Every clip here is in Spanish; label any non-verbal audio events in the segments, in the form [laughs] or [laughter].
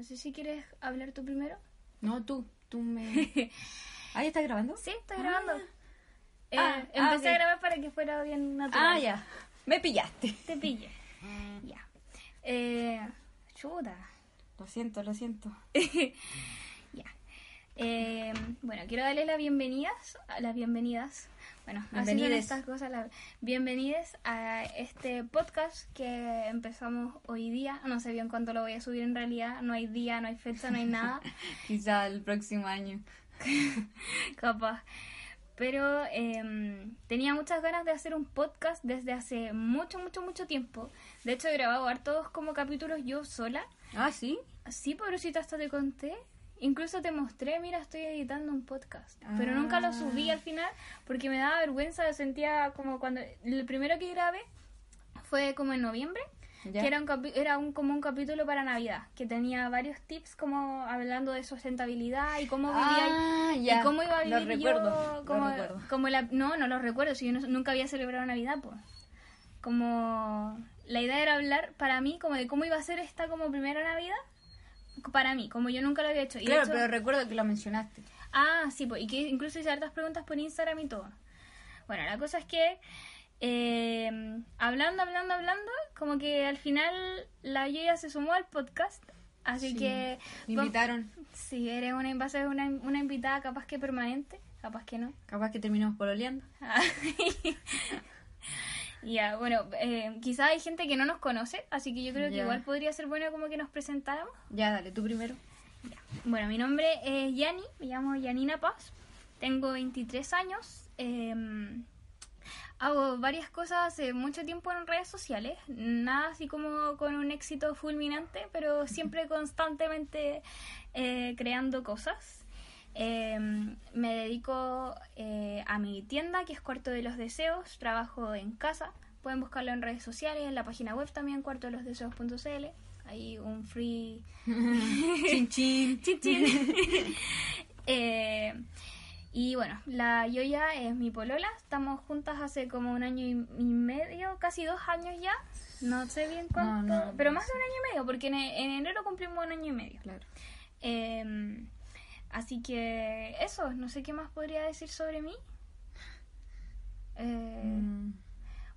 No sé si quieres hablar tú primero. No, tú, tú me... [laughs] ¿Ahí estás grabando? Sí, estoy grabando. Eh, Ah, ah, empecé a grabar para que fuera bien natural. Ah, ya. Me pillaste. Te pille. [laughs] Ya. Eh, chuta. Lo siento, lo siento. [laughs] Ya. Eh, bueno, quiero darles las bienvenidas, las bienvenidas. Bueno, Bienvenides. estas cosas. Bienvenides a este podcast que empezamos hoy día. No sé bien cuándo lo voy a subir en realidad. No hay día, no hay fecha, no hay [laughs] nada. Quizá el próximo año. [laughs] capaz. Pero eh, tenía muchas ganas de hacer un podcast desde hace mucho, mucho, mucho tiempo. De hecho, he grabado hartos como capítulos yo sola. Ah, ¿sí? Sí, pobrecita, hasta te conté. Incluso te mostré, mira, estoy editando un podcast. Pero nunca lo subí al final porque me daba vergüenza. Sentía como cuando... El primero que grabé fue como en noviembre. Ya. Que era un, capi- era un, como un capítulo para Navidad. Que tenía varios tips como hablando de sustentabilidad y cómo vivía... Ah, y ya. cómo iba a vivir recuerdo, yo, como, recuerdo. como la, no, no lo recuerdo, si yo no- nunca había celebrado Navidad, pues. Como la idea era hablar para mí como de cómo iba a ser esta como primera Navidad para mí, como yo nunca lo había hecho. Y Claro, hecho- pero recuerdo que lo mencionaste. Ah, sí, pues, y que incluso hice hartas preguntas por Instagram y todo. Bueno, la cosa es que eh, hablando, hablando, hablando, como que al final la Yoya se sumó al podcast, así Sí. que... Me invitaron. Sí, eres una, una, una invitada capaz que permanente, capaz que no. Capaz que terminamos pololeando. [laughs] Ya, bueno, eh, quizá hay gente que no nos conoce, así que yo creo que igual podría ser bueno como que nos presentáramos. Ya, dale, tú primero. Bueno, mi nombre es Yani, me llamo Yanina Paz, tengo 23 años, eh, hago varias cosas hace mucho tiempo en redes sociales, nada así como con un éxito fulminante, pero siempre constantemente eh, creando cosas. Eh, me dedico eh, a mi tienda, que es Cuarto de los Deseos, trabajo en casa, pueden buscarlo en redes sociales, en la página web también, cuartodelosdeseos.cl, hay un free [laughs] Chin, chin. [laughs] Chin, chin. [laughs] Eh, y bueno, la Yoya es mi polola. Estamos juntas hace como un año y, medio, casi dos años ya. No sé bien cuánto, No, no, pero más de un año y medio, porque en, en enero cumplimos un año y medio. Claro. Así que eso, no sé qué más podría decir sobre mí. Eh, Mm,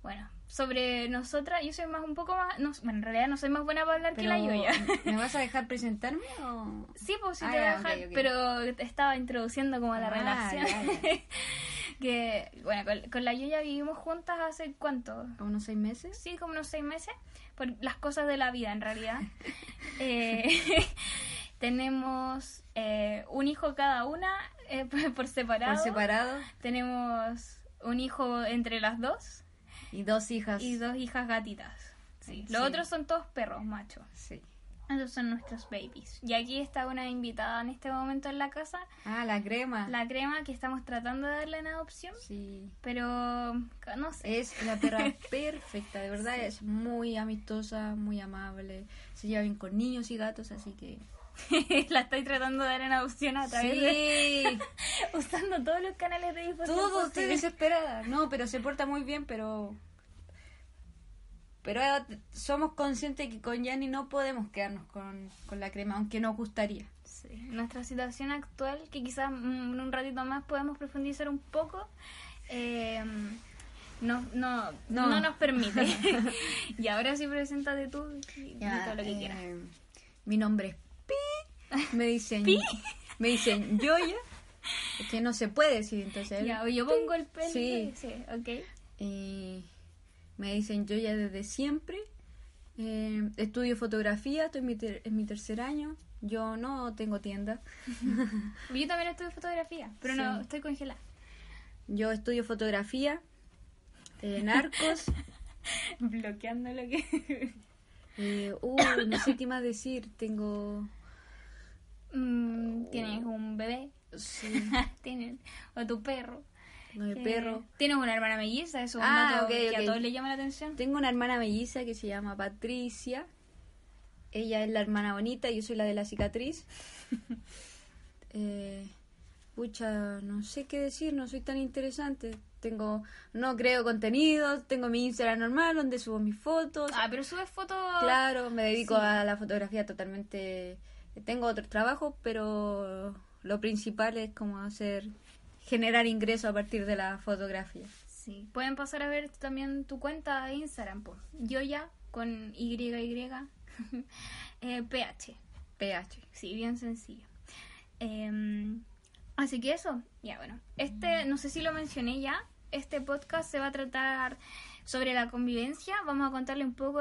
Bueno, sobre nosotras, yo soy más un poco más, no, bueno, en realidad no soy más buena para hablar que la Yoya. ¿Me [laughs] vas a dejar presentarme o...? Sí, pues sí Ah, te voy a dejar, pero te estaba introduciendo como a la Ah, relación. [laughs] que, bueno, con, con la Yoya vivimos juntas hace cuánto? ¿Como unos seis meses? Sí, como unos seis meses, por las cosas de la vida en realidad. [laughs] Eh, tenemos eh, un hijo cada una eh, [laughs] por, separado. Por separado. Tenemos un hijo entre las dos Y dos hijas. y dos hijas gatitas. Sí. Sí. Los otros son todos perros machos. Sí. Esos son nuestros babies. Y aquí está una invitada en este momento en la casa, Ah, la crema. la crema que estamos tratando de darle en adopción, Sí. pero no sé. Es la perra [laughs] perfecta, de verdad. Es muy amistosa, muy amable. Se lleva bien con niños y gatos, así que... [laughs] la estoy tratando de dar en adopción a través de Sí. [laughs] usando todos los canales de difusión. Todo estoy desesperada. No, pero se porta muy bien, pero... Pero somos conscientes que con Yanni no podemos quedarnos con, con la crema, aunque nos gustaría. Sí, Nuestra situación actual, que quizás mm, en un ratito más podemos profundizar un poco, eh, no, no, no. No. nos permite. [laughs] y ahora sí, preséntate tú y Ya, todo lo que eh, quieras. Mi nombre es Pi. Me dicen... Me dicen Yoya. Es que no se puede decir, entonces... Ya, o yo pongo el pelo. Sí. sí ok. Y me dicen yo ya desde siempre. Eh, estudio fotografía, estoy en mi, ter- en mi tercer año. Yo no tengo tienda. [laughs] Yo también estudio fotografía, pero no, estoy congelada. Yo estudio fotografía en arcos. [laughs] Bloqueando lo que... Eh, uh, no sé qué más decir. Tengo Mm, tienes un bebé. Sí. [laughs] tienes, o tu perro. No, el Eh, perro. Tienes una hermana melliza, eso es Ah, que a todos les llama la atención. Tengo una hermana melliza que se llama Patricia. Ella es la hermana bonita, yo soy la de la cicatriz. [laughs] eh, pucha, no sé qué decir, no soy tan interesante. Tengo, no creo contenido, tengo mi Instagram normal donde subo mis fotos. Ah, pero subes fotos. Claro, me dedico Sí. a la fotografía totalmente. Tengo otros trabajos, pero lo principal es como hacer, generar ingresos a partir de la fotografía. Sí. Pueden pasar a ver también tu cuenta de Instagram, pues. Yo ya, con YY, [laughs] eh, PH. PH. Sí, bien sencillo. Em, así que eso, ya bueno. Este, no sé si lo mencioné ya, este podcast se va a tratar sobre la convivencia. Vamos a contarle un poco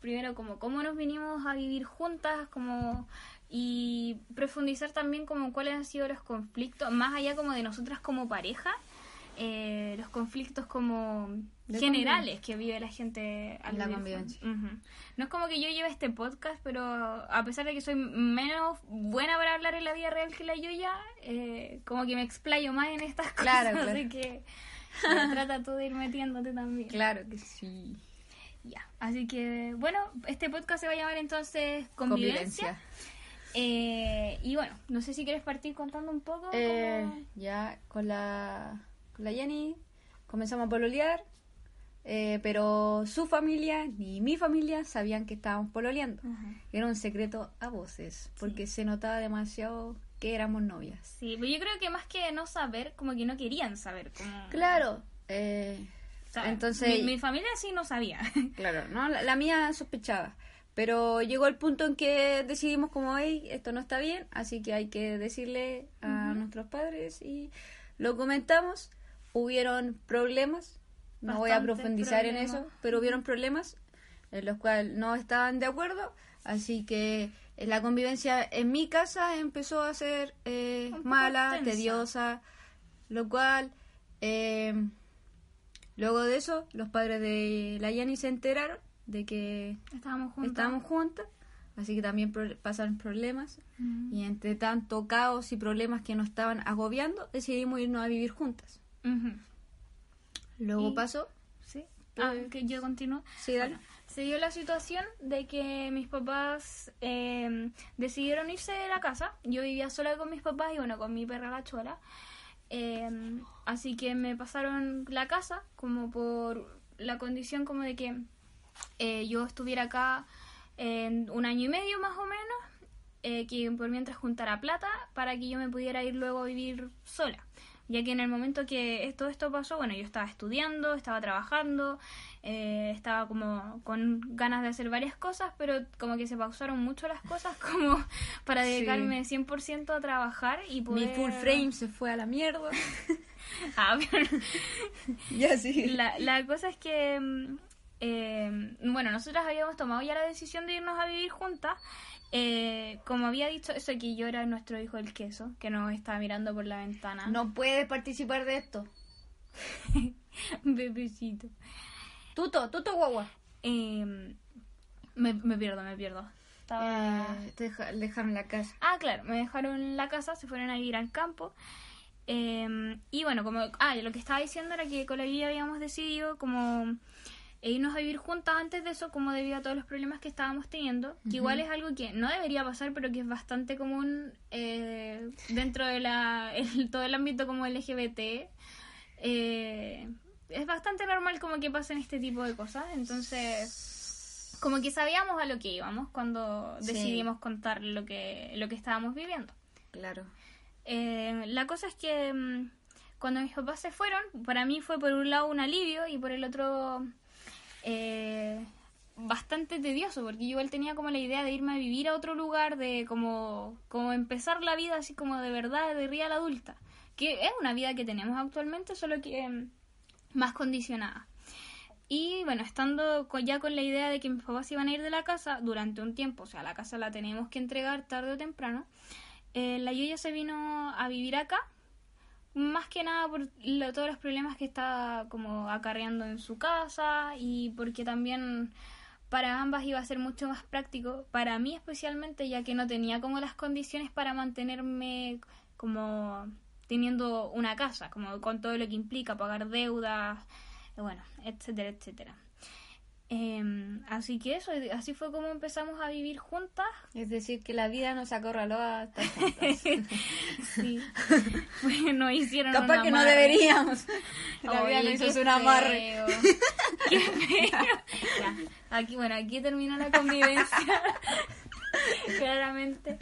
primero, como cómo nos vinimos a vivir juntas, como y profundizar también como cuáles han sido los conflictos, más allá como de nosotras como pareja, eh, los conflictos como De generales que vive la gente al La convivencia. Ujú. No es como que yo lleve este podcast, pero a pesar de que soy menos buena para hablar en la vida real que la Yoya, eh, como que me explayo más en estas [laughs] cosas, Claro, claro. así que trata tú de ir metiéndote también. Claro que sí. Ya, así que bueno, este podcast se va a llamar entonces Convivencia. Eh, y bueno, no sé si quieres partir contando un poco. Eh, cómo- ya con la, con la Jenny comenzamos a pololear, eh, pero su familia ni mi familia sabían que estábamos pololeando. Ajá. Era un secreto a voces, porque se notaba demasiado que éramos novias. Sí, pero yo creo que más que no saber, como que no querían saber. Como... Claro, eh, O sea, entonces, mi, mi familia sí no sabía. [laughs] claro, no, la, la mía sospechaba. Pero llegó el punto en que decidimos como, hey, esto no está bien, así que hay que decirle a nuestros padres y lo comentamos. Hubieron problemas, no voy a profundizar en eso, pero hubieron problemas en los cuales no estaban de acuerdo, así que eh, la convivencia en mi casa empezó a ser eh, mala, tensa. tediosa, lo cual eh, luego de eso los padres de la Yanni se enteraron de que Estábamos juntas, así que también pro- pasaron problemas. Y entre tanto caos y problemas que nos estaban agobiando decidimos irnos a vivir juntas. Luego Y- pasó, Sí. Ah, que yo continúo. sí, dale. Bueno, se dio la situación de que mis papás eh, decidieron irse de la casa. Yo vivía sola con mis papás y bueno, con mi perra la chola. Eh, así que me pasaron la casa como por la condición como de que eh, yo estuviera acá en un año y medio más o menos, eh, que por mientras juntara plata para que yo me pudiera ir luego a vivir sola. Ya que en el momento que todo esto pasó, bueno, yo estaba estudiando, estaba trabajando, eh, estaba como con ganas de hacer varias cosas, pero como que se pausaron mucho las cosas [laughs] como para Sí. dedicarme 100% a trabajar y Mi poder... full frame se fue a la mierda. [laughs] Ah, pero [laughs] ya sí. la, la cosa es que, mm, eh, bueno, nosotras habíamos tomado ya la decisión de irnos a vivir juntas. Eh, como había dicho, eso que yo era nuestro hijo el queso, que nos estaba mirando por la ventana. No puedes participar de esto. [laughs] Bebecito. Tuto, tuto guagua. Eh, me, me pierdo, me pierdo. Estaba... Eh, te deja- dejaron la casa. Ah, claro, me dejaron la casa, se fueron a vivir al campo. Eh, y bueno, como. Ah, lo que estaba diciendo era que con la Guía habíamos decidido como eh, irnos a vivir juntas antes de eso, como debido a todos los problemas que estábamos teniendo. Que igual es algo que no debería pasar, pero que es bastante común eh, dentro de la, [laughs] el- todo el ámbito como LGBT. Eh, es bastante normal como que pasen este tipo de cosas. Entonces como que sabíamos a lo que íbamos cuando Sí. decidimos contar lo que lo que estábamos viviendo. Claro. Eh, la cosa es que mm, cuando mis papás se fueron, para mí fue por un lado un alivio y por el otro eh, bastante tedioso, porque yo igual tenía como la idea de irme a vivir a otro lugar, de como, como empezar la vida así como de verdad, de real adulta, que es una vida que tenemos actualmente, solo que mm, más condicionada. Y bueno, estando ya con la idea de que mis papás iban a ir de la casa durante un tiempo, o sea, la casa la tenemos que entregar tarde o temprano, eh, la Yuya se vino a vivir acá, más que nada por lo- todos los problemas que está como acarreando en su casa y porque también para ambas iba a ser mucho más práctico, para mí especialmente, ya que no tenía como las condiciones para mantenerme como teniendo una casa, como con todo lo que implica, pagar deudas, bueno, etcétera, etcétera. Em, así que eso, así fue como empezamos a vivir juntas. Es decir, que la vida nos acorraló a estar juntas. [laughs] sí. [laughs] Bueno, hicieron Capaz un que no deberíamos. [laughs] La vida nos hizo un amarre. Qué feo. Ya, aquí, bueno, aquí terminó la convivencia. Claramente.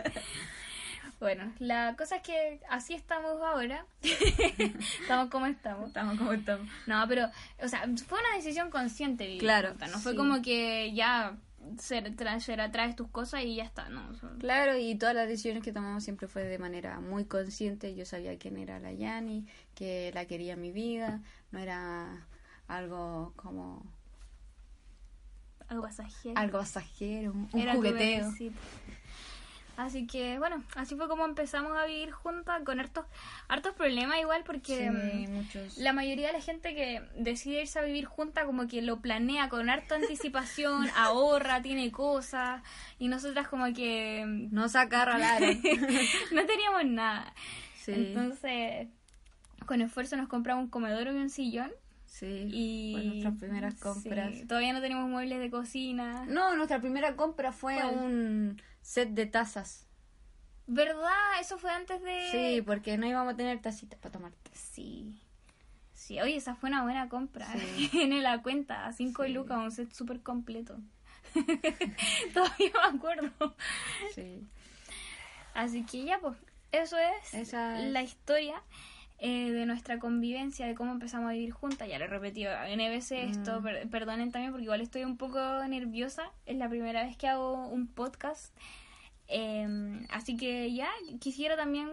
Bueno, la cosa es que así estamos ahora. [laughs] estamos como estamos. Estamos como estamos. No, pero, o sea, fue una decisión consciente Claro, No fue como que ya se tra- se la traes tus cosas y ya está, ¿no? O sea, Claro, y todas las decisiones que tomamos siempre fue de manera muy consciente. Yo sabía quién era la Yani, que la quería en mi vida. No era algo como algo pasajero. algo pasajero, un, un jugueteo. Así que, bueno, así fue como empezamos a vivir juntas con hartos, hartos problemas igual porque Sí, mm, la mayoría de la gente que decide irse a vivir junta como que lo planea con harta [laughs] anticipación, ahorra, tiene cosas y nosotras como que mm, No sacar al área. [laughs] no teníamos nada. Sí. Entonces, con esfuerzo nos compramos un comedor y un sillón Sí, y fue nuestras primeras sí, compras. todavía no tenemos muebles de cocina. No, nuestra primera compra fue ¿Cuál? un set de tazas. ¿Verdad? Eso fue antes de... Sí, porque no íbamos a tener tacitas para tomar té. Sí. Sí, oye, esa fue una buena compra. Sí. [laughs] en la cuenta, a 5 Sí. lucas, un set súper completo. [laughs] Todavía me acuerdo. Sí. Así que ya, pues, eso es Esa es- la historia eh, de nuestra convivencia, de cómo empezamos a vivir juntas. Ya lo he repetido N veces esto, Mm. per- perdonen también porque igual estoy un poco nerviosa. Es la primera vez que hago un podcast. Eh, así que ya quisiera también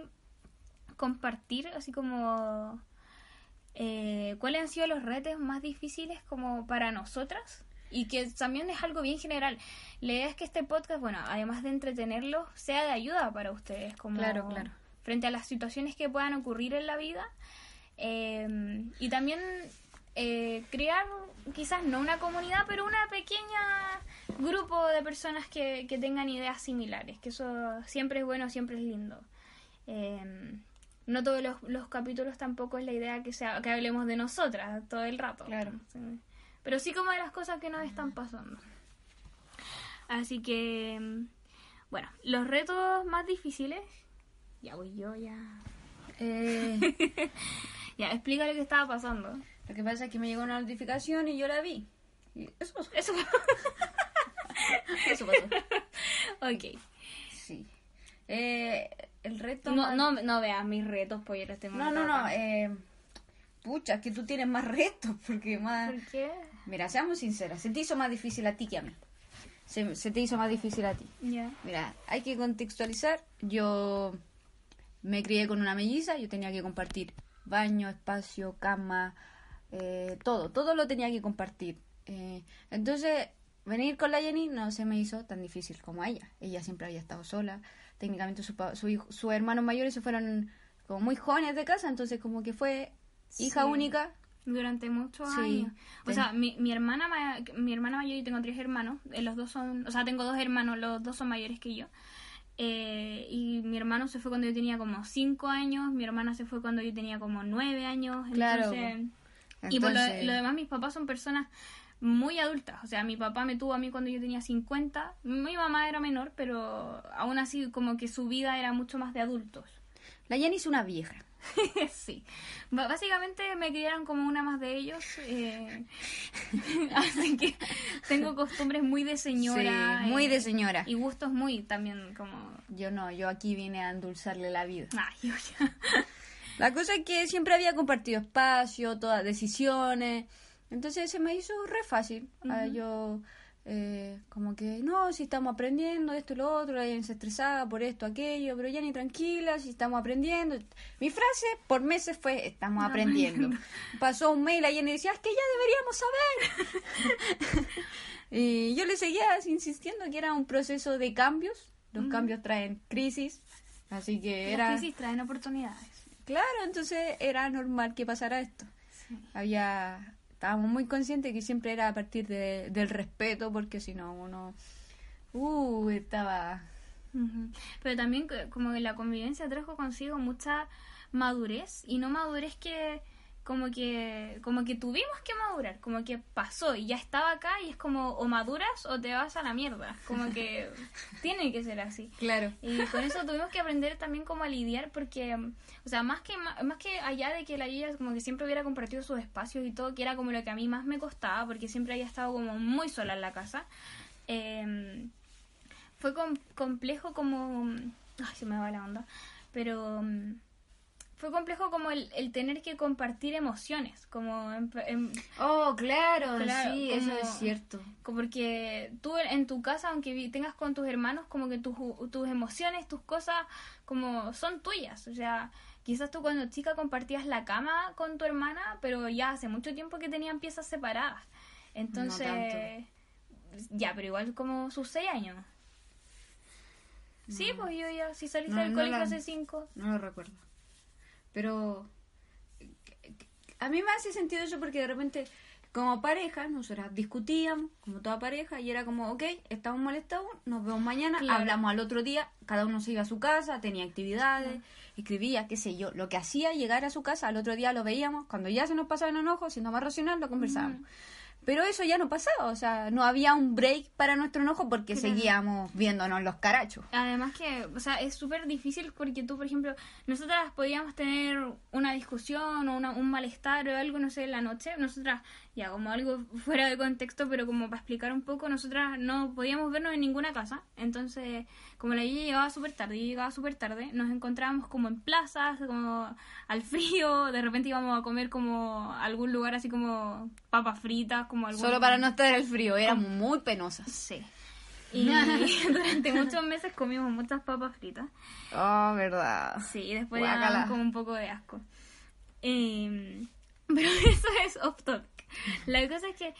compartir, así como eh, cuáles han sido los retos más difíciles como para nosotras y que también es algo bien general. La idea es que este podcast, bueno, además de entretenerlos, sea de ayuda para ustedes, como Claro, claro. Frente a las situaciones que puedan ocurrir en la vida eh, y también eh, crear quizás no una comunidad, pero una pequeña grupo de personas que, que tengan ideas similares, que eso siempre es bueno, siempre es lindo. Eh, no todos los, los capítulos tampoco es la idea que sea que hablemos de nosotras todo el rato. Claro. Sí. Pero sí como de las cosas que nos están pasando. Así que, mm, bueno, los retos más difíciles, ya voy yo, ya. Eh, [laughs] Ya, explica lo que estaba pasando. lo que pasa es que me llegó una notificación y yo la vi. Y eso pasó. Eso [laughs] Eso pasó. Ok. Sí. Eh, el reto. No, más- no, no veas mis retos, pues yo tengo no, no, no. Eh, pucha, es que tú tienes más retos. Porque más. ¿Por qué? Mira, seamos sinceras. Se te hizo más difícil a ti que a mí. Se, se te hizo más difícil a ti. Ya. Mira, hay que contextualizar. Yo me crié con una melliza, yo tenía que compartir baño, espacio, cama, eh, todo, todo lo tenía que compartir. Eh, entonces, venir con la Jenny no se me hizo tan difícil como a ella. Ella siempre había estado sola. Técnicamente su, pa- su sus hermanos mayores se fueron como muy jóvenes de casa, entonces como que fue hija Sí. única. Durante muchos Sí. años. O Ten- sea, mi, mi hermana ma- mi hermana mayor, yo tengo tres hermanos. eh, los dos son, o sea, tengo dos hermanos, los dos son mayores que yo. Eh, y mi hermano se fue cuando yo tenía como cinco años, mi hermana se fue cuando yo tenía como nueve años. Claro, Entonces, y por lo, lo demás, mis papás son personas muy adultas. O sea, mi papá me tuvo a mí cuando yo tenía 50. Mi mamá era menor, pero aún así como que su vida era mucho más de adultos. La Jenny es una vieja. [laughs] sí. B- básicamente me criaron como una más de ellos. eh, [laughs] así que tengo costumbres muy de señora. Sí, muy eh, de señora. Y gustos muy también como... Yo no, yo aquí vine a endulzarle la vida. Ay, ya. [laughs] La cosa es que siempre había compartido espacio, todas decisiones. Entonces se me hizo re fácil. Ah, yo, eh, como que, no, si estamos aprendiendo esto y lo otro, la se estresaba por esto, aquello, pero Jenny tranquila, si estamos aprendiendo. Mi frase por meses fue, estamos [laughs] aprendiendo. Pasó un mail, Jenny decía, es que ya deberíamos saber. [laughs] y yo le seguía insistiendo que era un proceso de cambios. Los cambios traen crisis. Así que era... Las crisis traen oportunidades. Claro, entonces era normal que pasara esto. Había estábamos muy conscientes que siempre era a partir de, del respeto, porque si no uno, uh, estaba... Pero también como que la convivencia trajo consigo mucha madurez y no madurez que como que como que tuvimos que madurar, como que pasó y ya estaba acá y es como o maduras o te vas a la mierda, como que [laughs] tiene que ser así. Claro. Y con eso tuvimos que aprender también cómo a lidiar porque, o sea, más que más que allá de que la Lidia como que siempre hubiera compartido sus espacios y todo, que era como lo que a mí más me costaba porque siempre había estado como muy sola en la casa. eh, fue com- complejo como... Ay, se me va la onda. Pero mm, fue complejo como el, el tener que compartir emociones, como... en- en- Oh, claro, Claro, sí, eso es cierto. como porque tú en tu casa, aunque tengas con tus hermanos, como que tus, tus emociones, tus cosas, como son tuyas. O sea, quizás tú cuando chica compartías la cama con tu hermana, pero ya hace mucho tiempo que tenían piezas separadas. Entonces, ya, pero igual como sus seis años. Sí, pues yo ya, si saliste No, del colegio la- hace cinco. No lo recuerdo. Pero a mí me hace sentido eso porque de repente, como pareja, nosotras discutíamos, como toda pareja, y era como, ok, estamos molestados, nos vemos mañana, Claro. hablamos al otro día, cada uno se iba a su casa, tenía actividades, escribía, qué sé yo, lo que hacía llegar a su casa, al otro día lo veíamos, cuando ya se nos pasaba el enojo, siendo más racional, lo conversábamos. Pero eso ya no pasaba, o sea, no había un break para nuestro enojo porque Claro. seguíamos viéndonos los carachos. Además que, o sea, es súper difícil porque tú, por ejemplo, nosotras podíamos tener una discusión o una- un malestar o algo, no sé, en la noche. Nosotras, ya como algo fuera de contexto, pero como para explicar un poco, nosotras no podíamos vernos en ninguna casa. Entonces, como la Gigi llegaba súper tarde y llegaba súper tarde, nos encontrábamos como en plazas, como al frío. De repente íbamos a comer como a algún lugar así como papas fritas, como algún... Solo para no estar el frío, éramos muy penosas. Sí. Y [laughs] durante muchos meses comimos muchas papas fritas. Oh, verdad. Sí, y después ya como un poco de asco. Eh, [laughs] pero eso es off topic. [laughs] La cosa es que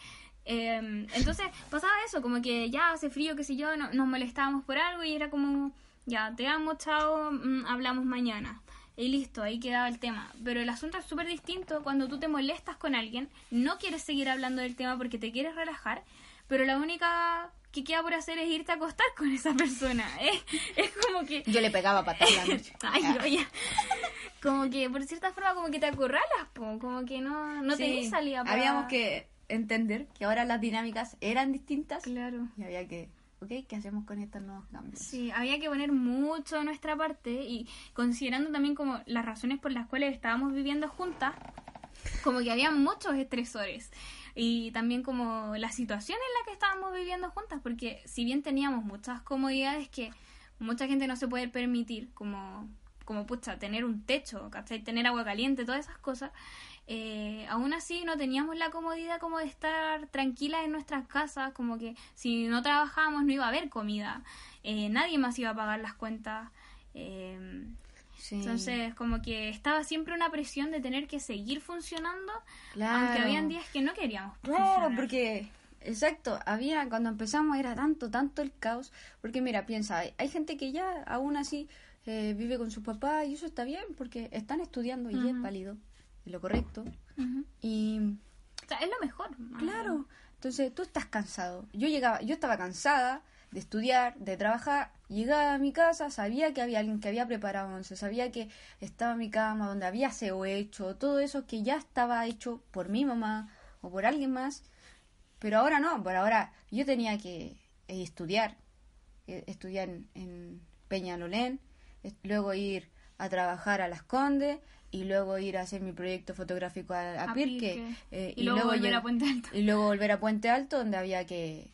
eh, entonces pasaba eso, como que ya hace frío, qué sé yo, no- nos molestábamos por algo y era como, ya, te amo, chao, mm, hablamos mañana. Y listo, ahí quedaba el tema. Pero el asunto es súper distinto cuando tú te molestas con alguien, no quieres seguir hablando del tema porque te quieres relajar, pero la única que queda por hacer es irte a acostar con esa persona. [laughs] Es, es como que... Yo le pegaba patada en la noche. [laughs] Ay, oye. Como que, por cierta forma, como que te acorralas, po, como que no, no Sí, tenías salida para... Habíamos que entender que ahora las dinámicas eran distintas Claro. y había que, ok, ¿qué hacemos con estos nuevos cambios? Sí, había que poner mucho de nuestra parte y considerando también como las razones por las cuales estábamos viviendo juntas, como que había muchos estresores y también como la situación en la que estábamos viviendo juntas, porque si bien teníamos muchas comodidades que mucha gente no se puede permitir, como, como pucha, tener un techo, ¿cachai? Tener agua caliente, todas esas cosas, eh, aún así no teníamos la comodidad como de estar tranquilas en nuestras casas, como que si no trabajábamos no iba a haber comida, eh, nadie más iba a pagar las cuentas. eh, Sí. entonces, como que estaba siempre una presión de tener que seguir funcionando, Claro. aunque habían días que no queríamos. Claro, funcionar. porque, exacto, había, cuando empezamos era tanto, tanto el caos, porque mira, piensa, hay, hay gente que ya aún así eh, vive con su papá y eso está bien, porque están estudiando y es válido, es lo correcto, y O sea, es lo mejor. Claro. Entonces tú estás cansado. Yo llegaba, yo estaba cansada de estudiar, de trabajar. Llegaba a mi casa, sabía que había alguien que había preparado once, sabía que estaba mi cama, donde había aseo hecho, todo eso que ya estaba hecho por mi mamá o por alguien más. Pero ahora no, por ahora yo tenía que eh, estudiar, eh, estudiar en, en Peñalolén, luego ir a trabajar a Las Condes y luego ir a hacer mi proyecto fotográfico a, a Pirque. Pirque. eh, Y luego volver a Puente Alto. y luego volver a Puente Alto donde había que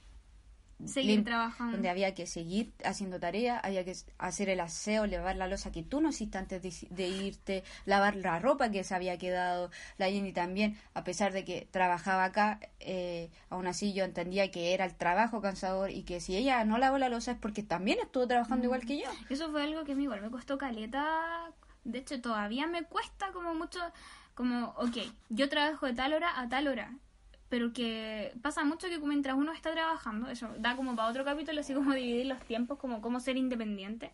Seguir lim- trabajando. donde había que seguir haciendo tarea, había que hacer el aseo, lavar la losa que tú no hiciste antes de, de irte, lavar la ropa que se había quedado, la Jenny también, a pesar de que trabajaba acá, eh, aún así yo entendía que era el trabajo cansador y que si ella no lavó la losa es porque también estuvo trabajando igual que yo. Eso fue algo que a mí igual me costó caleta. De hecho, todavía me cuesta como mucho, como, ok, yo trabajo de tal hora a tal hora. Pero que pasa mucho que mientras uno está trabajando, eso da como para otro capítulo, así como [laughs] dividir los tiempos, como cómo ser independiente.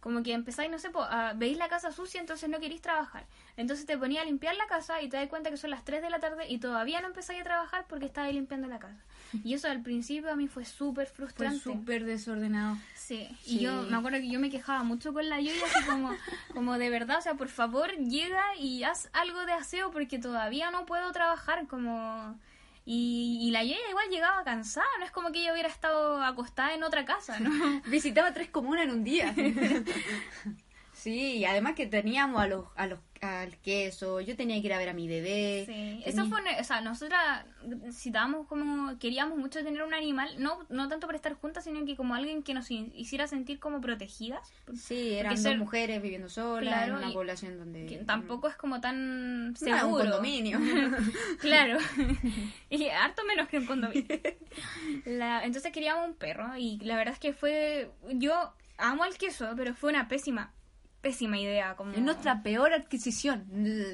como que empezáis, no sé, po, a- veis la casa sucia, entonces no queréis trabajar. Entonces te ponía a limpiar la casa y te das cuenta que son las 3 de la tarde y todavía no empezáis a trabajar porque estabas limpiando la casa. Y eso al principio a mí fue súper Fue frustrante. súper desordenado. Sí, Sí. y yo me acuerdo que yo me quejaba mucho con la lluvia, así como, [laughs] como de verdad, o sea, por favor, llega y haz algo de aseo porque todavía no puedo trabajar, como... Y, y la lluvia igual llegaba cansada, no es como que ella hubiera estado acostada en otra casa, ¿no? [laughs] Visitaba tres comunas en un día. [laughs] sí, y además que teníamos a los, a los, al queso, yo tenía que ir a ver a mi bebé. Sí, tenía- eso fue, o sea, nosotras citábamos como, queríamos mucho tener un animal, no, no tanto para estar juntas, sino que como alguien que nos hi- hiciera sentir como protegidas. Sí, eran dos ser- mujeres viviendo solas Claro, en una población donde... Que tampoco es como tan seguro. un condominio. [laughs] Claro. [laughs] y harto menos que un condominio. La- entonces queríamos un perro y la verdad es que fue... Yo amo el queso, pero fue una pésima, pésima idea. Como... Es nuestra peor adquisición.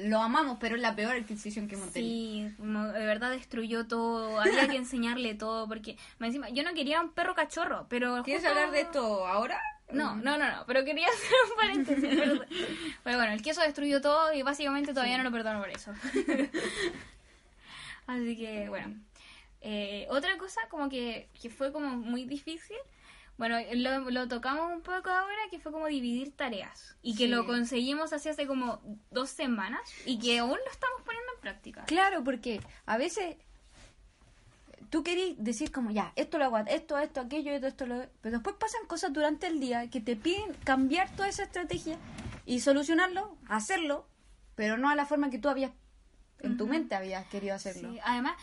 Lo amamos, pero es la peor adquisición que hemos tenido. Sí, como de verdad destruyó todo. Había que [laughs] enseñarle todo porque... Encima, yo no quería un perro cachorro, pero... ¿Quieres justo- hablar de esto ahora? No, no, no, no, pero quería [laughs] hacer un paréntesis. Pero, pero bueno, el queso destruyó todo y básicamente todavía no lo perdono por eso. [laughs] Así que, bueno. Eh, otra cosa como que, que fue como muy difícil, bueno, lo, lo tocamos un poco ahora, que fue como dividir tareas. Y que Sí. lo conseguimos así hace como dos semanas y que aún lo estamos poniendo en práctica. Claro, porque a veces tú querís decir como ya, esto lo hago, esto, esto, aquello, esto, esto, lo... pero después pasan cosas durante el día que te piden cambiar toda esa estrategia y solucionarlo, hacerlo, pero no a la forma que tú habías en tu mente habías querido hacerlo. Sí, además,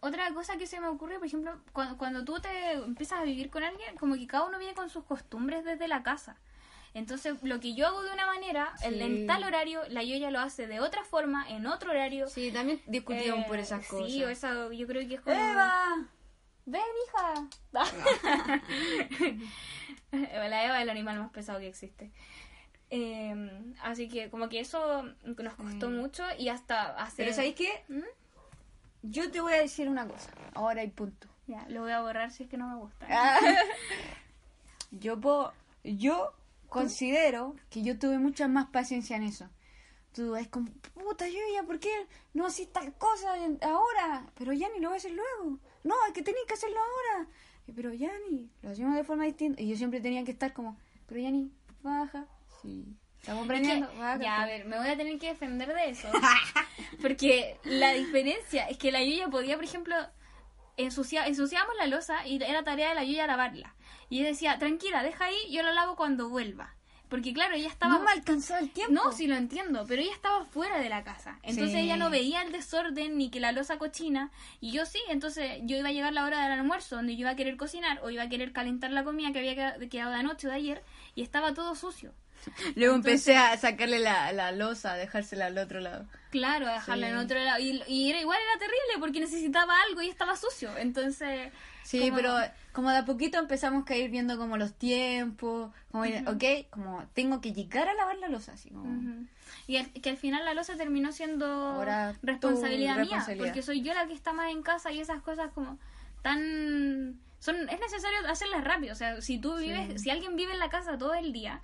otra cosa que se me ocurre, por ejemplo, cuando, cuando tú te empiezas a vivir con alguien, como que cada uno viene con sus costumbres desde la casa. Entonces, lo que yo hago de una manera, el- en tal horario, la yo ya lo hace de otra forma, en otro horario. Sí, también discutimos Eh, por esas cosas. Sí, o esa, yo creo que es como... ¡Eva! ¡Ven, hija! [laughs] la Eva es el animal más pesado que existe. Eh, así que como que eso nos costó mucho y hasta hace... Pero ¿sabéis qué? ¿Mm? Yo te voy a decir una cosa, ahora y punto. Ya, lo voy a borrar si es que no me gusta. [laughs] yo puedo, yo considero que yo tuve mucha más paciencia en eso. Tú es como, puta, ya, ¿por qué no haces tal cosa ahora? Pero ya ni lo voy a hacer luego. No, es que tenéis que hacerlo ahora. Pero ya ni, lo hacemos de forma distinta. Y yo siempre tenía que estar como, pero ya ni, baja. Sí, estamos aprendiendo. Ya, a ver, me voy a tener que defender de eso. [laughs] Porque la diferencia es que la Yuya podía, por ejemplo, ensuciar, ensuciábamos la losa y era tarea de la Yuya lavarla. Y ella decía, tranquila, deja ahí, yo la lavo cuando vuelva. Porque claro, ella estaba... No me alcanzaba el tiempo. No, sí lo entiendo, pero ella estaba fuera de la casa. Entonces Sí. ella no veía el desorden ni que la losa cochina. Y yo sí, entonces yo iba a llegar la hora del almuerzo donde yo iba a querer cocinar o iba a querer calentar la comida que había queda- quedado de anoche o de ayer y estaba todo sucio. [laughs] Luego empecé a sacarle la, la losa, a dejársela al otro lado. Claro, a dejarla Sí. en otro lado. Y, y era, igual era terrible porque necesitaba algo y estaba sucio. Entonces. Sí, como- pero como de a poquito empezamos a ir viendo como los tiempos, como, ir, ok, como tengo que llegar a lavar la losa, así como... Y al- que al final la losa terminó siendo Ahora responsabilidad mía, porque soy yo la que está más en casa y esas cosas como tan son es necesario hacerlas rápido, o sea, si tú vives, si alguien vive en la casa todo el día,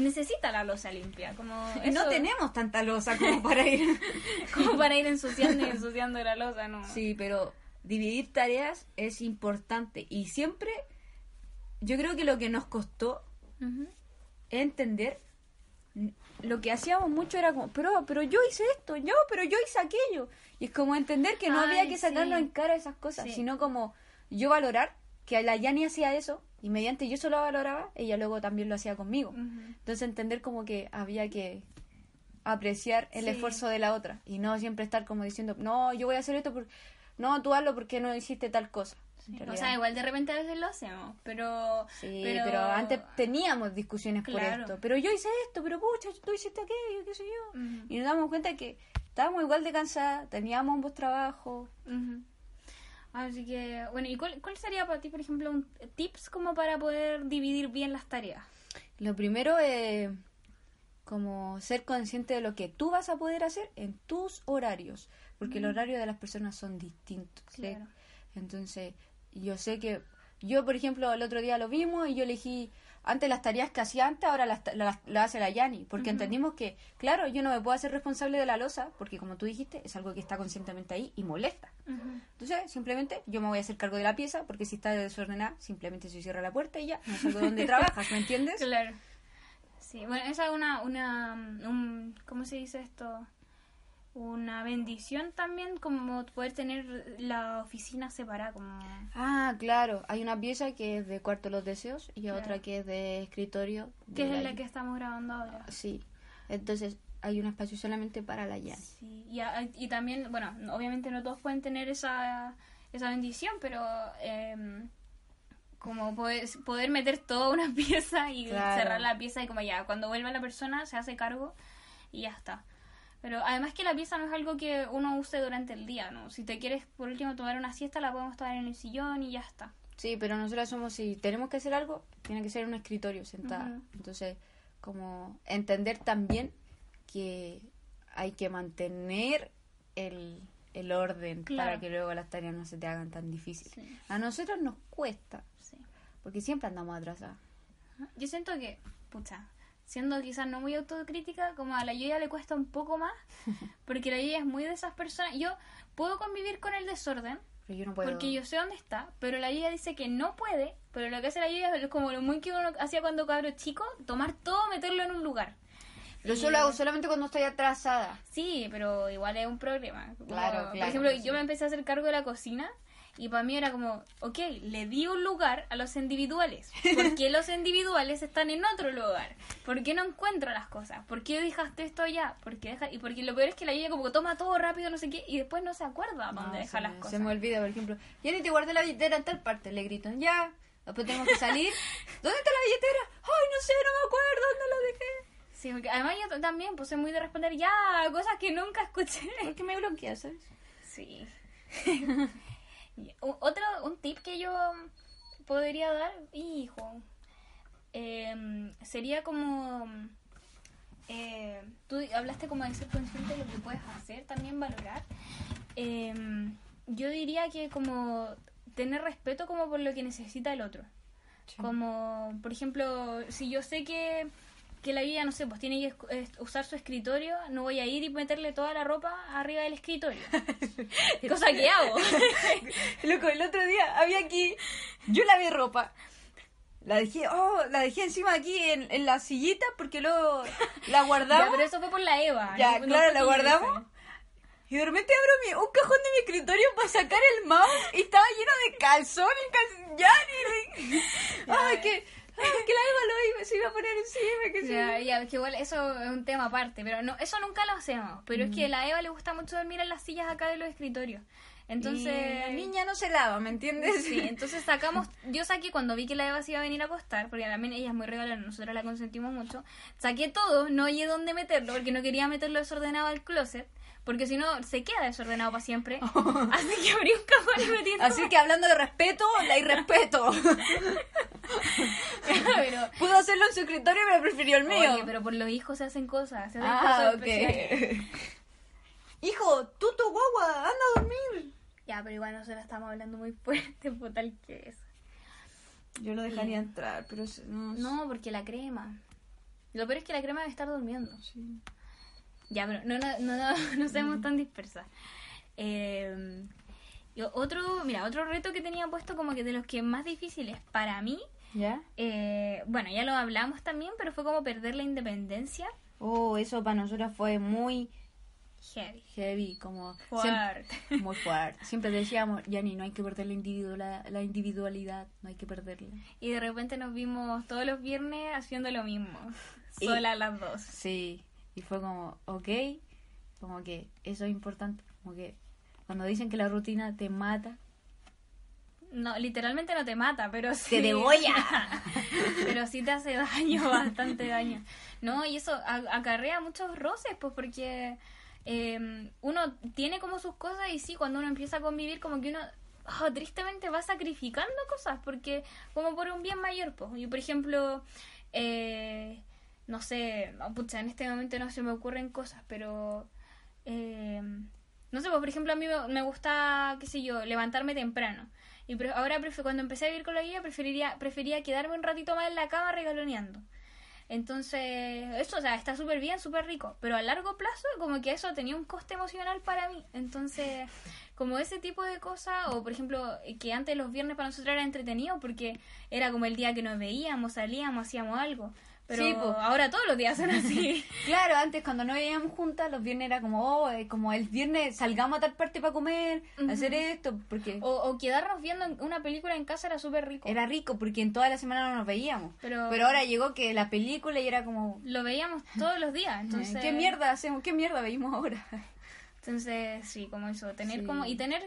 necesita la losa limpia, como no tenemos tanta losa como [laughs] para ir... como para ir ensuciando y ensuciando la losa, no. sí, pero dividir tareas es importante y siempre yo creo que lo que nos costó entender lo que hacíamos mucho era como, pero, pero yo hice esto, yo, pero yo hice aquello. Y es como entender que no Ay, había que sacarnos sí. en cara esas cosas, Sí. sino como yo valorar que la Yani hacía eso y mediante yo solo valoraba, ella luego también lo hacía conmigo. Entonces entender como que había que apreciar el Sí. esfuerzo de la otra y no siempre estar como diciendo, no, yo voy a hacer esto, por... no, tú hazlo porque no hiciste tal cosa. O sea, igual de repente a veces lo hacemos, pero Sí, pero, antes teníamos discusiones por esto. Pero yo hice esto, pero pucha, tú hiciste aquello, qué sé yo. Y nos damos cuenta que estábamos igual de cansadas, teníamos ambos trabajos. Ujú. Así que, bueno, ¿y cuál, cuál sería para ti, por ejemplo, un tips como para poder dividir bien las tareas? Lo primero es como ser consciente de lo que tú vas a poder hacer en tus horarios, porque el horario de las personas son distintos. ¿sí? Claro. Entonces, yo sé que yo, por ejemplo, el otro día lo vimos y yo elegí antes las tareas que hacía antes, ahora las, las, las hace la Yani, porque entendimos que, claro, yo no me puedo hacer responsable de la losa, porque como tú dijiste, es algo que está conscientemente ahí y molesta. Entonces, simplemente yo me voy a hacer cargo de la pieza, porque si está desordenada, simplemente se cierra la puerta y ya, no salgo de donde [laughs] trabajas, ¿me entiendes? Claro. Sí, bueno, esa es una, una, un, ¿cómo se dice esto? Una bendición también como poder tener la oficina separada, como... Ah, claro, hay una pieza que es de cuarto de los deseos y Claro. otra que es de escritorio. Que de es la que estamos grabando ahora. Sí, entonces hay un espacio solamente para la Yani. Sí, y, a- y también, bueno, obviamente no todos pueden tener esa, esa bendición, pero em, como poder, poder meter toda una [laughs] pieza y Claro. cerrar la pieza y como ya, cuando vuelva la persona se hace cargo y ya está. Pero además que la pieza no es algo que uno use durante el día, ¿no? Si te quieres por último tomar una siesta, la podemos tomar en el sillón y ya está. Sí, pero nosotras somos, si tenemos que hacer algo, tiene que ser en un escritorio sentada. Entonces, como entender también que hay que mantener el, el orden Claro. para que luego las tareas no se te hagan tan difíciles. Sí. A nosotros nos cuesta, Sí. porque siempre andamos atrasadas. Yo siento que, pucha, siendo quizás no muy autocrítica, como a la Yoya le cuesta un poco más, [laughs] porque la Yoya es muy de esas personas. Yo puedo convivir con el desorden, Pero yo no puedo. porque yo sé dónde está, pero la Yoya dice que no puede, pero lo que hace la Yoya es como lo muy que uno hacía cuando cabro chico, tomar todo, meterlo en un lugar. Lo Y- solo hago solamente cuando estoy atrasada. Sí, pero igual es un problema. Como, Claro, Por ejemplo, sí. yo me empecé a hacer cargo de la cocina y para mí era como, ok, le di un lugar a los individuales. ¿Por qué los individuales están en otro lugar? ¿Por qué no encuentro las cosas? ¿Por qué dejaste esto allá? ¿Por qué deja... Y porque lo peor es que la ella como que toma todo rápido, no sé qué, y después no se acuerda No, dónde se deja las me- cosas. Se me olvida, por ejemplo, ya ni te guardé la billetera en tal parte, le grito, ya. Después tenemos que salir. [laughs] ¿Dónde está la billetera? Ay, no sé, no me acuerdo, ¿dónde la dejé? Sí, porque además yo también soy muy de responder ya, cosas que nunca escuché. Porque me bloqueas, ¿sabes? Sí. [laughs] Otro, un tip que yo podría dar, hijo, em, sería como... eh, tú hablaste como de ser consciente de lo que puedes hacer, también valorar. Em, yo diría que como tener respeto como por lo que necesita el otro. Como, por ejemplo, si yo sé que, que la guía, no sé, pues tiene que usar su escritorio, no voy a ir y meterle toda la ropa arriba del escritorio. [laughs] Cosa que hago. [laughs] Loco, el otro día había aquí. Yo lavé ropa. La dejé, oh, la dejé encima aquí en, en la sillita porque luego la guardamos. [laughs] Ya, pero eso fue por la Eva. Ya, no- claro, la guardamos. Y de repente abro mi, un cajón de mi escritorio para sacar el mouse y estaba lleno de calzón y calzón. Ya, ni le- Ay, que, [laughs] que la Eva lo iba, se iba a poner encima, que. Ya, ya, que igual eso es un tema aparte, pero no, eso nunca lo hacemos. Pero es que a la Eva le gusta mucho dormir en las sillas acá de los escritorios. Entonces, Y la niña no se lava, ¿me entiendes? Sí, [laughs] entonces sacamos, yo saqué cuando vi que la Eva se iba a venir a acostar, porque también ella es muy regalona, nosotros la consentimos mucho, saqué todo, no oye dónde meterlo, porque no quería meterlo desordenado al closet, porque si no se queda desordenado para siempre. [laughs] Así que abrí un cajón y metí todo. Así que hablando de respeto, la irrespeto. [laughs] pero, Pudo hacerlo en su escritorio, pero prefirió el mío. oye, pero por los hijos se hacen cosas, se hacen Ah, cosas ok. [laughs] Hijo, tú tu guagua, anda a dormir. Ya, pero igual nosotros estamos hablando muy fuerte, por tal que es. Yo lo dejaría entrar, pero no. No, porque la crema. Lo peor es que la crema debe estar durmiendo. Sí. Ya, pero no, no, no, no, [laughs] seamos tan dispersas. Eh, y otro, mira, otro reto que tenía puesto como que de los que más difíciles para mí, ¿Ya? eh, bueno, ya lo hablamos también, pero fue como perder la independencia. Oh, eso para nosotras fue muy Heavy. heavy, como Fuerte. siempre- [laughs] muy fuerte. Siempre decíamos, [laughs] Yani, no hay que perder la, individu- la, la individualidad, no hay que perderla. Y de repente nos vimos todos los viernes haciendo lo mismo. Y- Solas las dos. Sí, y fue como, ok, como que eso es importante, como que cuando dicen que la rutina te mata, No, literalmente no te mata, pero sí. Te degolla. [laughs] pero sí te hace daño, bastante daño. No, y eso acarrea muchos roces, pues porque eh, uno tiene como sus cosas y sí, cuando uno empieza a convivir, como que uno ah, tristemente va sacrificando cosas, porque como por un bien mayor, pues. Yo, por ejemplo, eh, no sé, pucha, en este momento no se me ocurren cosas, pero... eh, no sé, pues por ejemplo a mí me- gusta, qué sé yo, levantarme temprano. Y pre- ahora cuando empecé a vivir con la guía preferiría, prefería quedarme un ratito más en la cama regaloneando. Entonces, eso, o sea, está súper bien, súper rico. Pero a largo plazo, como que eso tenía un coste emocional para mí. Entonces, como ese tipo de cosas, o por ejemplo, que antes los viernes para nosotros era entretenido porque era como el día que nos veíamos, salíamos, hacíamos algo. Pero Sí, po. ahora todos los días son así. [laughs] Claro, antes cuando no veíamos juntas, los viernes era como, oh, eh, como el viernes salgamos a tal parte para comer, Ujú. hacer esto, porque o, o quedarnos viendo una película en casa era súper rico. era rico, porque en toda la semana no nos veíamos. Pero- ahora llegó que la película y era como, Lo veíamos todos los días. Entonces, ¿qué mierda hacemos? ¿Qué mierda veíamos ahora? [laughs] Entonces, sí, como eso, tener Sí. como y tener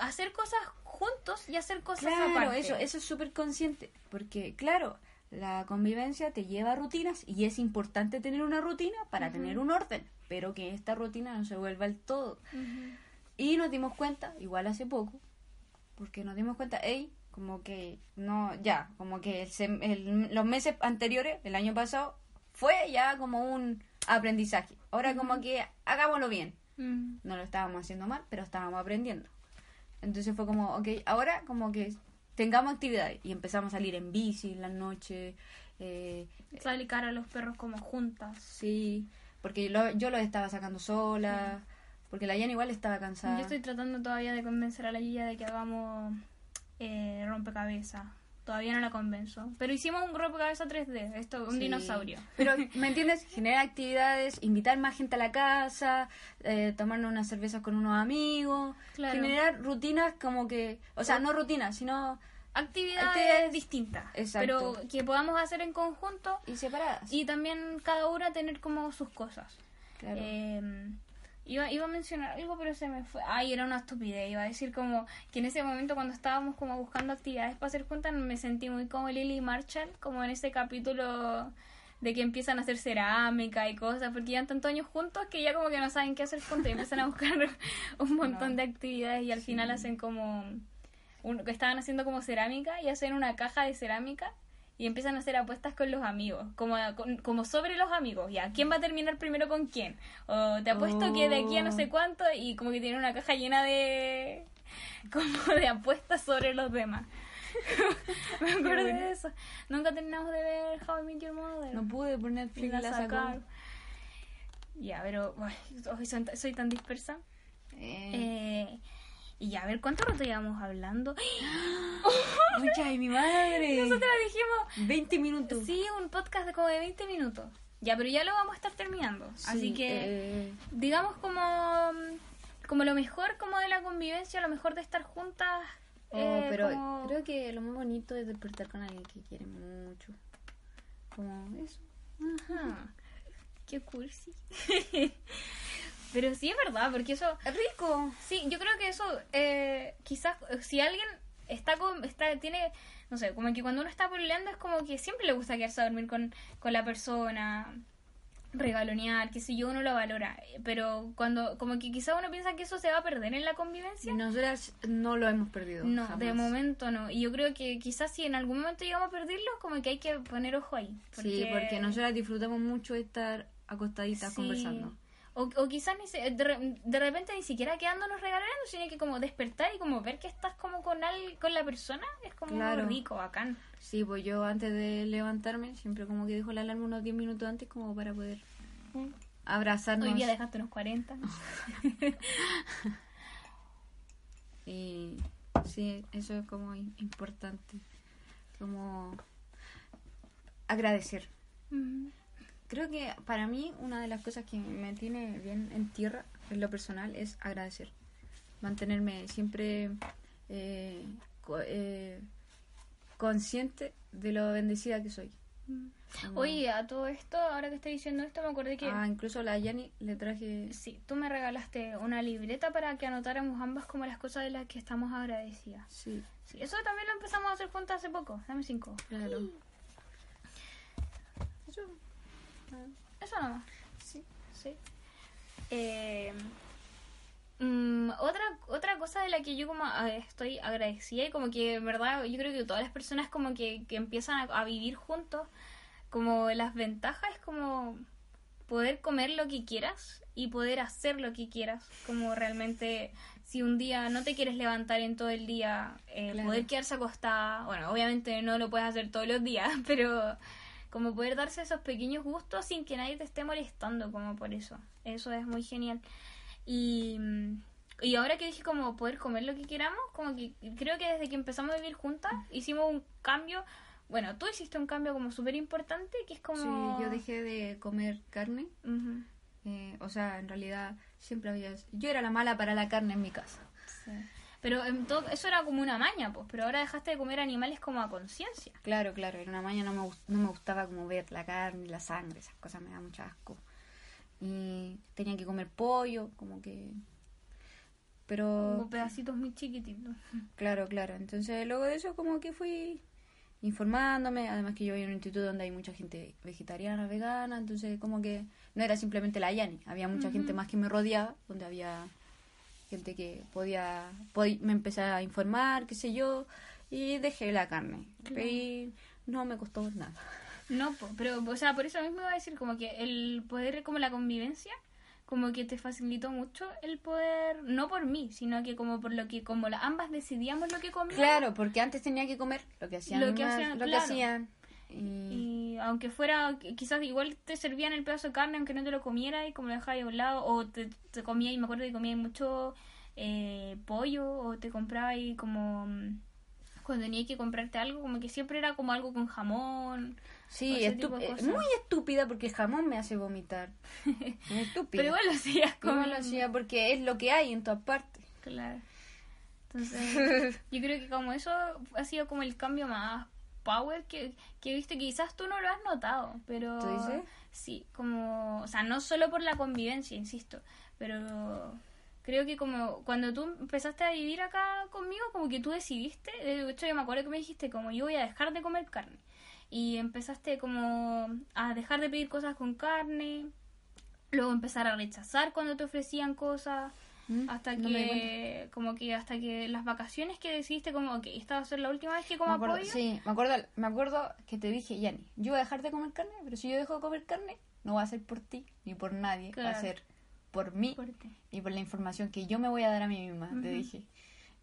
hacer cosas juntos y hacer cosas Claro, aparte. eso, eso es súper consciente, porque claro, la convivencia te lleva a rutinas y es importante tener una rutina para tener un orden, pero que esta rutina no se vuelva el todo. Y nos dimos cuenta, igual hace poco, porque nos dimos cuenta, hey, como que no, ya, como que el sem- el- los meses anteriores, el año pasado, fue ya como un aprendizaje. Ahora como que hagámoslo bien. No lo estábamos haciendo mal, pero estábamos aprendiendo. Entonces fue como, ok, ahora como que tengamos actividades y empezamos a salir en bici en las noches. Eh, Sacar a los perros como juntas. sí, porque lo- yo los estaba sacando sola, porque la Jan igual estaba cansada. Yo estoy tratando todavía de convencer a la Guilla de que hagamos eh, rompecabezas. Todavía no la convenzo. Pero hicimos un rompecabezas 3D, esto, un Sí. dinosaurio. [laughs] Pero, ¿me entiendes? Generar actividades, invitar más gente a la casa, eh, tomarnos unas cervezas con unos amigos, Claro. generar rutinas como que, o sea, no rutinas, sino Actividades Actividades- distintas. Exacto. Pero que podamos hacer en conjunto y separadas. y también cada una tener como sus cosas. Claro. Eh, iba, iba a mencionar algo, pero se me fue. Ay, era una estupidez. Iba a decir como que en ese momento, cuando estábamos como buscando actividades para hacer juntas, me sentí muy como Lily Marshall, como en ese capítulo de que empiezan a hacer cerámica y cosas, porque llevan tantos años juntos que ya como que no saben qué hacer juntos y empiezan a buscar [laughs] un montón de actividades y al final hacen como un- que estaban haciendo como cerámica y hacen una caja de cerámica y empiezan a hacer apuestas con los amigos, como, con- como sobre los amigos, ya, ¿quién va a terminar primero con quién? O te apuesto que de aquí a no sé cuánto y como que tienen una caja llena de [laughs] como de apuestas sobre los demás. [laughs] Me acuerdo de eso. Nunca terminamos de ver How I Met Your Mother. No pude Y Netflix la la sacaron. Ya, pero soy tan dispersa. Eh, Eh, y ya, a ver, ¿cuánto rato llevamos hablando? [gasps] Mucha de mi madre. Nosotros dijimos, 20 minutos. sí, un podcast de como de 20 minutos. Ya, pero ya lo vamos a estar terminando. Así Sí, que, eh, digamos como, como lo mejor como de la convivencia, lo mejor de estar juntas. oh, eh, pero como- creo que lo más bonito es despertar con alguien que quiere mucho. Como eso. Ajá. [laughs] Qué cursi. [laughs] pero sí es verdad, porque eso... Es rico. Sí, yo creo que eso, eh, quizás, eh, si alguien está con, está, tiene, no sé, como que cuando uno está peleando es como que siempre le gusta quedarse a dormir con, con la persona, regalonear, que si yo, uno lo valora, pero cuando, como que quizás uno piensa que eso se va a perder en la convivencia. Nosotras no lo hemos perdido. No, jamás. de momento no. Y yo creo que quizás si en algún momento llegamos a perderlo, como que hay que poner ojo ahí. Sí, porque nosotras disfrutamos mucho estar acostaditas Sí. conversando. O, o quizás ni se- de, de repente ni siquiera quedándonos regalando, sino que como despertar y como ver que estás como con al, con la persona es como Claro. rico, bacán. Sí, pues yo antes de levantarme siempre como que dejo la alarma unos 10 minutos antes como para poder abrazarnos. Hoy día dejaste unos 40. [laughs] [laughs] Y sí, eso es como im- importante. Como agradecer. Creo que para mí una de las cosas que me tiene bien en tierra, en lo personal, es agradecer. Mantenerme siempre eh, co- eh, consciente de lo bendecida que soy. Como- Oye, a todo esto, ahora que estoy diciendo esto, me acordé que Ah, incluso a la Yani le traje... sí, tú me regalaste una libreta para que anotáramos ambas como las cosas de las que estamos agradecidas. Sí, Sí, eso también lo empezamos a hacer juntas hace poco. Dame cinco. claro. Eso nomás. Sí. Sí. Eh, mm, otra, otra cosa de la que yo como estoy agradecida y como que en verdad yo creo que todas las personas como que, que empiezan a, a vivir juntos, como las ventajas es como poder comer lo que quieras y poder hacer lo que quieras, como realmente si un día no te quieres levantar en todo el día, eh, Claro. poder quedarse acostada, bueno, obviamente no lo puedes hacer todos los días, [laughs] pero como poder darse esos pequeños gustos sin que nadie te esté molestando, como por eso, eso es muy genial. Y, y ahora que dije como poder comer lo que queramos, como que creo que desde que empezamos a vivir juntas hicimos un cambio, bueno, tú hiciste un cambio como súper importante, que es como... Sí, yo dejé de comer carne. Eh, o sea, en realidad siempre había... Yo era la mala para la carne en mi casa. sí. Pero en todo, eso era como una maña, pues, pero ahora dejaste de comer animales como a conciencia. Claro, claro, era una maña, no me, no me gustaba como ver la carne, la sangre, esas cosas me da mucho asco. Y tenía que comer pollo, como que... Pero... Como pedacitos muy chiquititos. Claro, claro. Entonces, luego de eso, como que fui informándome. Además, que yo voy a un instituto donde hay mucha gente vegetariana, vegana. Entonces, como que no era simplemente la Yani. Había mucha gente más que me rodeaba, donde había gente que podía. pod- me empecé a informar, qué sé yo. Y dejé la carne. Y no me costó nada. No, pero, o sea, por eso mismo iba a decir como que el poder, como la convivencia, como que te facilitó mucho el poder, no por mí, sino que como por lo que, como la, ambas decidíamos lo que comíamos. Claro, porque antes tenía que comer lo que hacían. Lo que más- hacían, lo que hacían. Y, Y aunque fuera, quizás igual te servían el pedazo de carne aunque no te lo comiera y como lo dejabas a un lado, o te, te comía y me acuerdo que comía mucho eh, pollo, o te compraba y como mm, cuando tenía que comprarte algo, como que siempre era como algo con jamón. Sí, de eh, muy estúpida porque el jamón me hace vomitar. [laughs] Muy estúpida. Pero igual lo hacías ¿Cómo como lo hacía? Porque es lo que hay en todas partes. Claro. Entonces, yo creo que como eso ha sido como el cambio más power que, que viste, quizás tú no lo has notado, pero... ¿Tú dices? Sí, como, o sea, no solo por la convivencia, insisto, pero creo que como cuando tú empezaste a vivir acá conmigo, como que tú decidiste, de hecho yo me acuerdo que me dijiste como yo voy a dejar de comer carne y empezaste como a dejar de pedir cosas con carne, luego empezar a rechazar cuando te ofrecían cosas ¿Mm? hasta No me que como que hasta que las vacaciones que decidiste como que esta va a ser la última vez que Me como acuerdo, pollo sí, me acuerdo, me acuerdo que te dije, Yani, yo voy a dejar de comer carne, pero si yo dejo de comer carne, no va a ser por ti ni por nadie, va a ser por mí y por la información que yo me voy a dar a mí misma, te dije.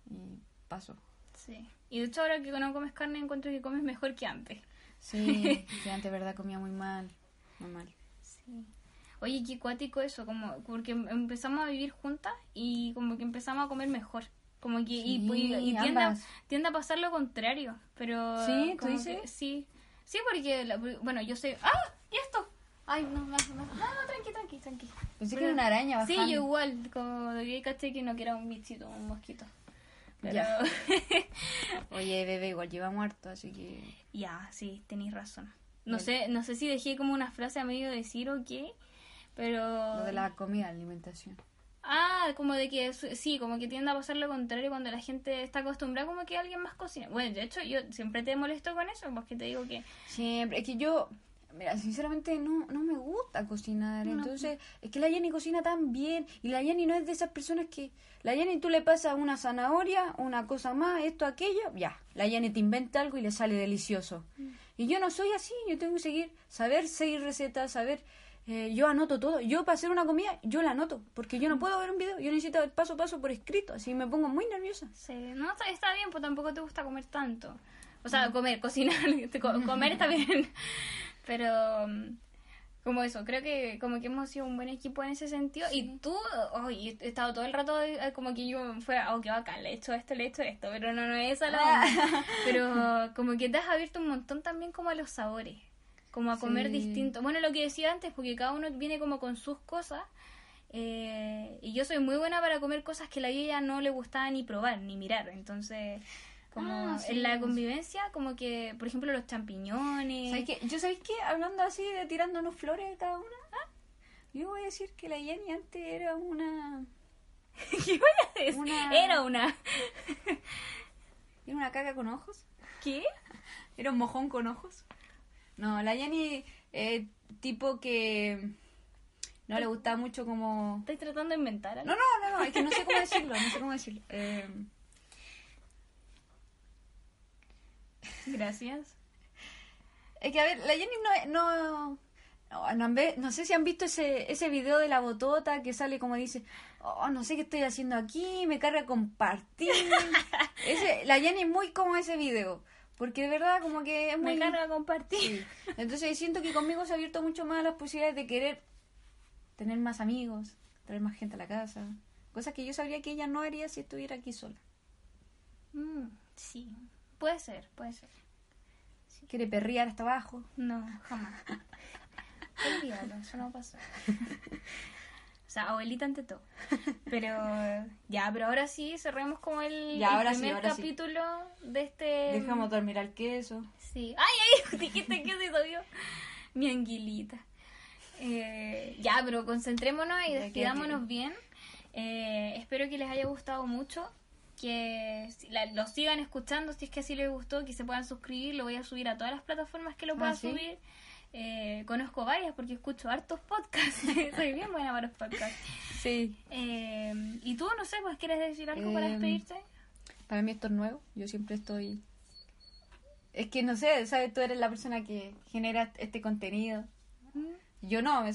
Y pasó. sí y de hecho ahora que no comes carne encuentro que comes mejor que antes Sí, [laughs] que antes, verdad, comía muy mal, muy mal. Sí. Oye, qué cuático eso, como porque em- empezamos a vivir juntas y como que empezamos a comer mejor. Como que y, Sí, y- y tiende, a, tiende a pasar lo contrario, pero ¿Sí? ¿Tú dices? que- sí. Sí, porque la- bueno, yo sé, ¡ah! ¿Y esto? Ay, no, no, no, no, no, tranqui, tranqui, tranqui. Pensé que era una araña Sí, bajando. yo igual, como de caché que no que era un bichito, un mosquito. Pero Ya. [laughs] Oye, bebé, igual lleva muerto, así que... Ya, sí, tenéis razón. No sé, no sé si dejé como una frase a medio decir o qué, pero... Lo de la comida, alimentación. Ah, como de que sí, como que tiende a pasar lo contrario cuando la gente está acostumbrada como que alguien más cocina. Bueno, de hecho yo siempre te molesto con eso, porque te digo que... Siempre, es que yo, mira, sinceramente no, no me gusta cocinar. No. Entonces, es que la Jenny cocina tan bien. Y la Jenny no es de esas personas que. La Jenny tú le pasas una zanahoria, una cosa más, esto, aquello, ya. La Jenny te inventa algo y le sale delicioso. Y yo no soy así, yo tengo que seguir, saber seguir recetas, saber. Eh, yo anoto todo. Yo para hacer una comida, yo la anoto. Porque yo no puedo ver un video, yo necesito ver paso a paso por escrito. Así me pongo muy nerviosa. Sí, no, está, está bien, pues tampoco te gusta comer tanto. O sea, comer, cocinar, [laughs] comer está bien. Pero mm, como eso, creo que como que hemos sido un buen equipo en ese sentido. Y tú, ay, he estado todo el rato eh, como que yo fuera, oh, qué bacán, le he hecho esto, le he hecho esto, pero no, no es a la. [laughs] Pero como que te has abierto un montón también como a los sabores. Como a comer Sí. distinto. Bueno, lo que decía antes, porque cada uno viene como con sus cosas. eh, y yo soy muy buena para comer cosas que a la ella no le gustaba ni probar, ni mirar. Entonces, como Ah, sí, en la convivencia, como que, por ejemplo, los champiñones. ¿Sabes qué? Yo sabéis qué, hablando así de tirándonos flores de cada una, ¿ah? yo voy a decir que la Jenny antes era una [laughs] ¿Qué voy a decir? Una- Era una. [laughs] era una caca con ojos, ¿Qué? era un mojón con ojos. No, la Jenny eh, tipo que no le gustaba mucho como ¿Estás tratando de inventar algo? no, no, no, no, es que no sé cómo decirlo, no sé cómo decirlo. [laughs] Eh, Gracias. es que a ver, la Jenny no, no no, han ve- no sé si han visto ese, ese video de la botota que sale como dice, oh, no sé qué estoy haciendo aquí, me carga compartir. [laughs] ese, la Jenny es muy como ese video, porque de verdad como que es muy... Me carga compartir. Sí. Entonces siento que conmigo se ha abierto mucho más las posibilidades de querer tener más amigos, traer más gente a la casa. Cosas que yo sabría que ella no haría si estuviera aquí sola. Mm, sí, puede ser, puede ser. Quiere perrear hasta abajo. No, jamás. [laughs] Olvídalo, eso no pasó. [laughs] O sea, abuelita ante todo. Pero ya, pero ahora sí cerremos como el, Ya, el ahora sí, primer sí. capítulo de este. Dejamos dormir al queso. Sí. Ay, ay, [laughs] dijiste que se todavía. Mi anguilita. Eh, ya, pero concentrémonos y despidámonos bien. Eh, espero que les haya gustado mucho. Que la- lo sigan escuchando si es que así les gustó. Que se puedan suscribir. Lo voy a subir a todas las plataformas que lo Ah, pueda ¿sí? subir. Eh, conozco varias porque escucho hartos podcasts. [laughs] Soy bien buena para los podcasts. Sí. Eh, y tú, no sé, pues quieres decir algo para Em, despedirte. Para mí esto es nuevo. Yo siempre estoy... Es que no sé, ¿sabes? Tú eres la persona que genera este contenido. Mm. Yo no. me-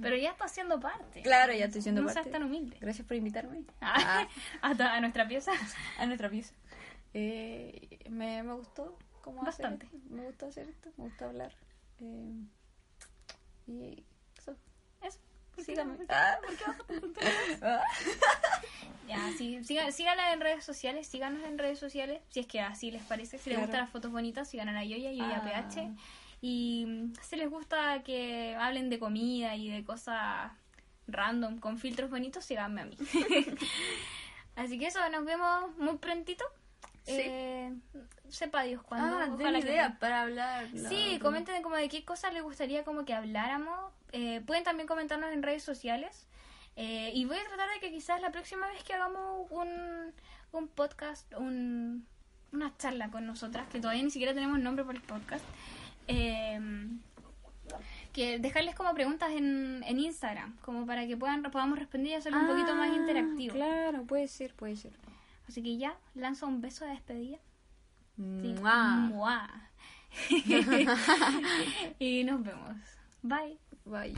Pero ya estás siendo parte. Claro, ya estoy siendo no parte. seas tan humilde. Gracias por invitarme [laughs] Ah, a, a nuestra pieza. [laughs] a nuestra pieza. Eh, me, me gustó cómo hacer Bastante. esto. Me gustó hacer esto, me gustó hablar. Eh, y eso. Eso. ¿Por qué Síganme. Ah. ¿Por qué vas a? [laughs] Ah. Ya, sí, sigan, síganla en redes sociales, síganos en redes sociales, si es que así les parece, si les gustan las fotos bonitas, sigan a la Yoya, Yoya Ah. PH. Y mm, si les gusta que hablen de comida y de cosas random con filtros bonitos, síganme a mí. [laughs] Así que eso, nos vemos muy prontito. Sí. Eh, sepa Dios cuándo. Ah, ojalá den que ideas para hablar. Sí, comenten como de qué cosas les gustaría como que habláramos. Eh, pueden también comentarnos en redes sociales. Eh, y voy a tratar de que quizás la próxima vez que hagamos un, un podcast, un, una charla con nosotras, que todavía ni siquiera tenemos nombre para el podcast, eh, que dejarles como preguntas en, en Instagram, como para que puedan podamos responder y hacerlo un poquito más Ah, interactivo. Claro, puede ser, puede ser. Así que ya, lanzo un beso de despedida. Mua. Mua. [laughs] [laughs] y nos vemos. Bye. Bye.